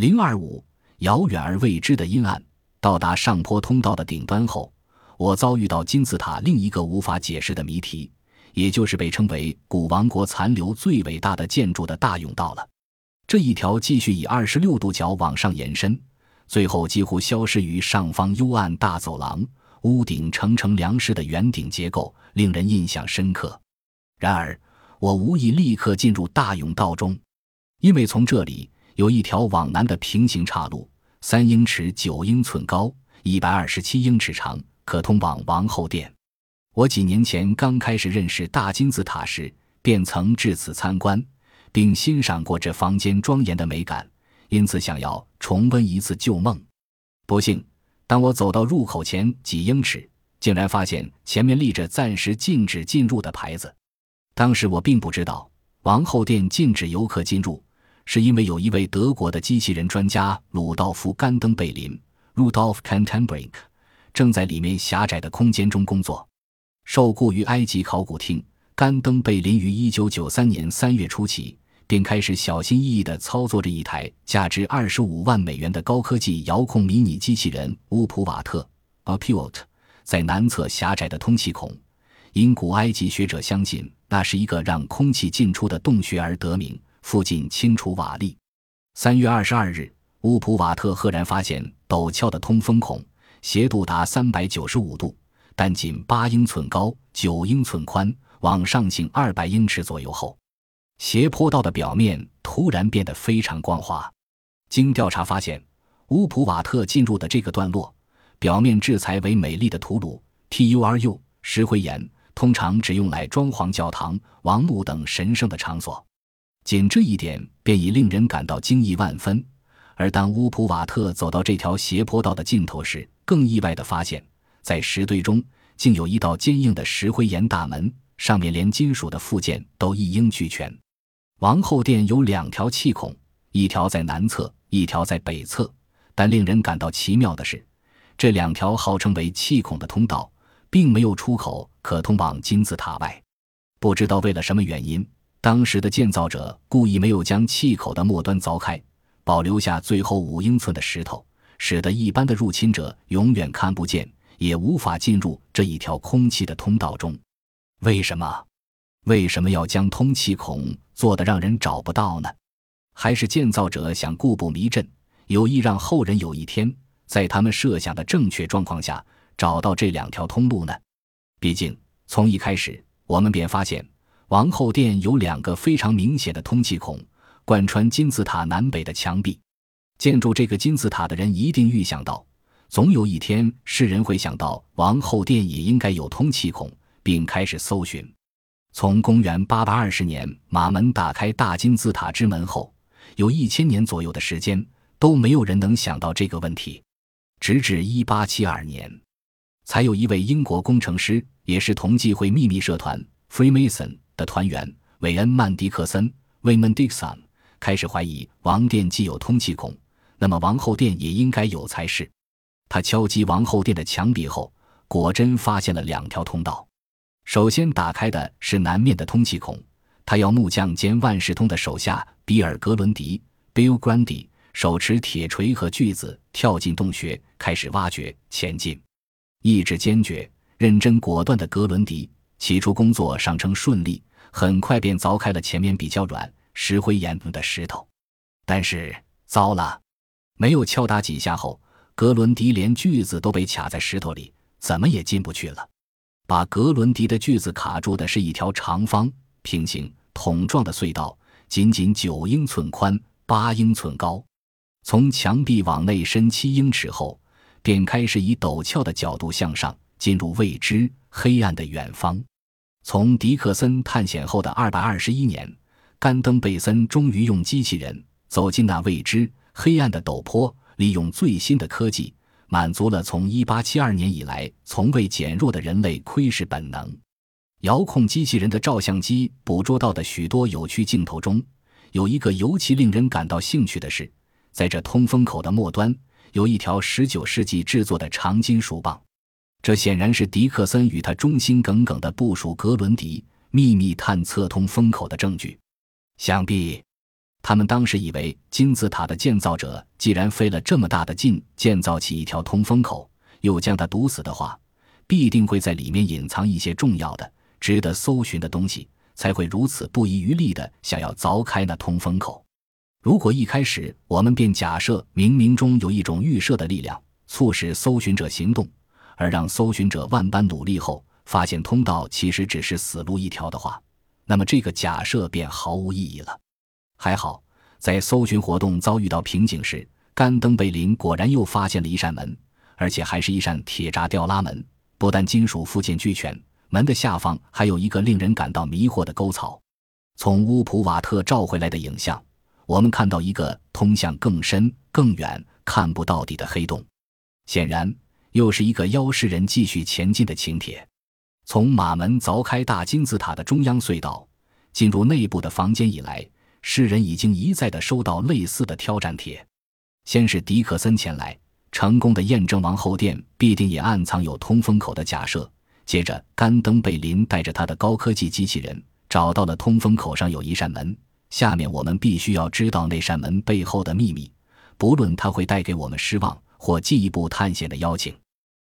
零二五，遥远而未知的阴暗。到达上坡通道的顶端后，我遭遇到金字塔另一个无法解释的谜题，也就是被称为古王国残留最伟大的建筑的大甬道了。这一条继续以二十六度角往上延伸，最后几乎消失于上方幽暗大走廊，屋顶呈呈梁式的圆顶结构，令人印象深刻。然而，我无意立刻进入大甬道中，因为从这里有一条往南的平行岔路。三英尺九英寸高，一百二十七英尺长，可通往王后殿。我几年前刚开始认识大金字塔时，便曾至此参观，并欣赏过这房间庄严的美感，因此想要重温一次旧梦。不幸，当我走到入口前几英尺，竟然发现前面立着暂时禁止进入的牌子。当时我并不知道王后殿禁止游客进入。是因为有一位德国的机器人专家鲁道夫·甘登贝林 （Rudolf Kantenbrink） 正在里面狭窄的空间中工作。受雇于埃及考古厅，甘登贝林于1993年3月初起便开始小心翼翼地操作着一台价值25万美元的高科技遥控迷你机器人乌普瓦特 （Apult） 在南侧狭窄的通气孔，因古埃及学者相信那是一个让空气进出的洞穴而得名。附近清除瓦砾。三月二十二日，乌普瓦特赫然发现陡峭的通风孔，斜度达三百九十五度，但仅八英寸高，九英寸宽，往上行二百英尺左右后，斜坡道的表面突然变得非常光滑。经调查发现，乌普瓦特进入的这个段落，表面制材为美丽的土鲁 （Turu） 石灰岩，通常只用来装潢教堂、王墓等神圣的场所。仅这一点便已令人感到惊异万分，而当乌普瓦特走到这条斜坡道的尽头时，更意外地发现，在石堆中竟有一道坚硬的石灰岩大门，上面连金属的附件都一应俱全。王后殿有两条气孔，一条在南侧，一条在北侧。但令人感到奇妙的是，这两条号称为气孔的通道，并没有出口可通往金字塔外。不知道为了什么原因。当时的建造者故意没有将气口的末端凿开，保留下最后五英寸的石头，使得一般的入侵者永远看不见，也无法进入这一条空气的通道中。为什么？为什么要将通气孔做得让人找不到呢？还是建造者想故布迷阵，有意让后人有一天在他们设想的正确状况下找到这两条通路呢？毕竟从一开始我们便发现。王后殿有两个非常明显的通气孔，贯穿金字塔南北的墙壁。建筑这个金字塔的人一定预想到，总有一天世人会想到王后殿也应该有通气孔，并开始搜寻。从公元820年马门打开大金字塔之门后，有一千年左右的时间都没有人能想到这个问题，直至1872年，才有一位英国工程师，也是同济会秘密社团 Freemason。的团员韦恩·曼迪克森 （Wyman Dixon） 开始怀疑王殿既有通气孔，那么王后殿也应该有才是。他敲击王后殿的墙壁后，果真发现了两条通道。首先打开的是南面的通气孔，他要木匠兼万事通的手下比尔·格伦迪 （Bill Grundy） 手持铁锤和锯子跳进洞穴，开始挖掘前进。意志坚决、认真果断的格伦迪，起初工作尚称顺利。很快便凿开了前面比较软、石灰岩的石头，但是糟了，没有敲打几下后，格伦迪连锯子都被卡在石头里，怎么也进不去了。把格伦迪的锯子卡住的是一条长方、平行、桶状的隧道，仅仅九英寸宽、八英寸高，从墙壁往内伸七英尺后，便开始以陡峭的角度向上，进入未知、黑暗的远方。从迪克森探险后的二百二十一年，甘登贝森终于用机器人走进那未知黑暗的陡坡，利用最新的科技，满足了从一八七二年以来从未减弱的人类窥视本能。遥控机器人的照相机捕捉到的许多有趣镜头中，有一个尤其令人感到兴趣的是，在这通风口的末端有一条十九世纪制作的长金属棒。这显然是迪克森与他忠心耿耿的部属格伦迪秘密探测通风口的证据。想必，他们当时以为金字塔的建造者既然费了这么大的劲建造起一条通风口，又将它堵死的话，必定会在里面隐藏一些重要的、值得搜寻的东西，才会如此不遗余力地想要凿开那通风口。如果一开始我们便假设冥冥中有一种预设的力量，促使搜寻者行动，而让搜寻者万般努力后发现通道其实只是死路一条的话，那么这个假设便毫无意义了。还好，在搜寻活动遭遇到瓶颈时，甘登贝林果然又发现了一扇门，而且还是一扇铁闸吊拉门。不但金属附件俱全，门的下方还有一个令人感到迷惑的沟槽。从乌普瓦特照回来的影像，我们看到一个通向更深、更远、看不到底的黑洞。显然，又是一个邀诗人继续前进的请帖。从马门凿开大金字塔的中央隧道，进入内部的房间以来。诗人已经一再的收到类似的挑战帖，先是迪克森前来，成功的验证王后殿必定也暗藏有通风口的假设。接着，甘登贝林带着他的高科技机器人找到了通风口上有一扇门。下面我们必须要知道那扇门背后的秘密，不论它会带给我们失望或进一步探险的邀请。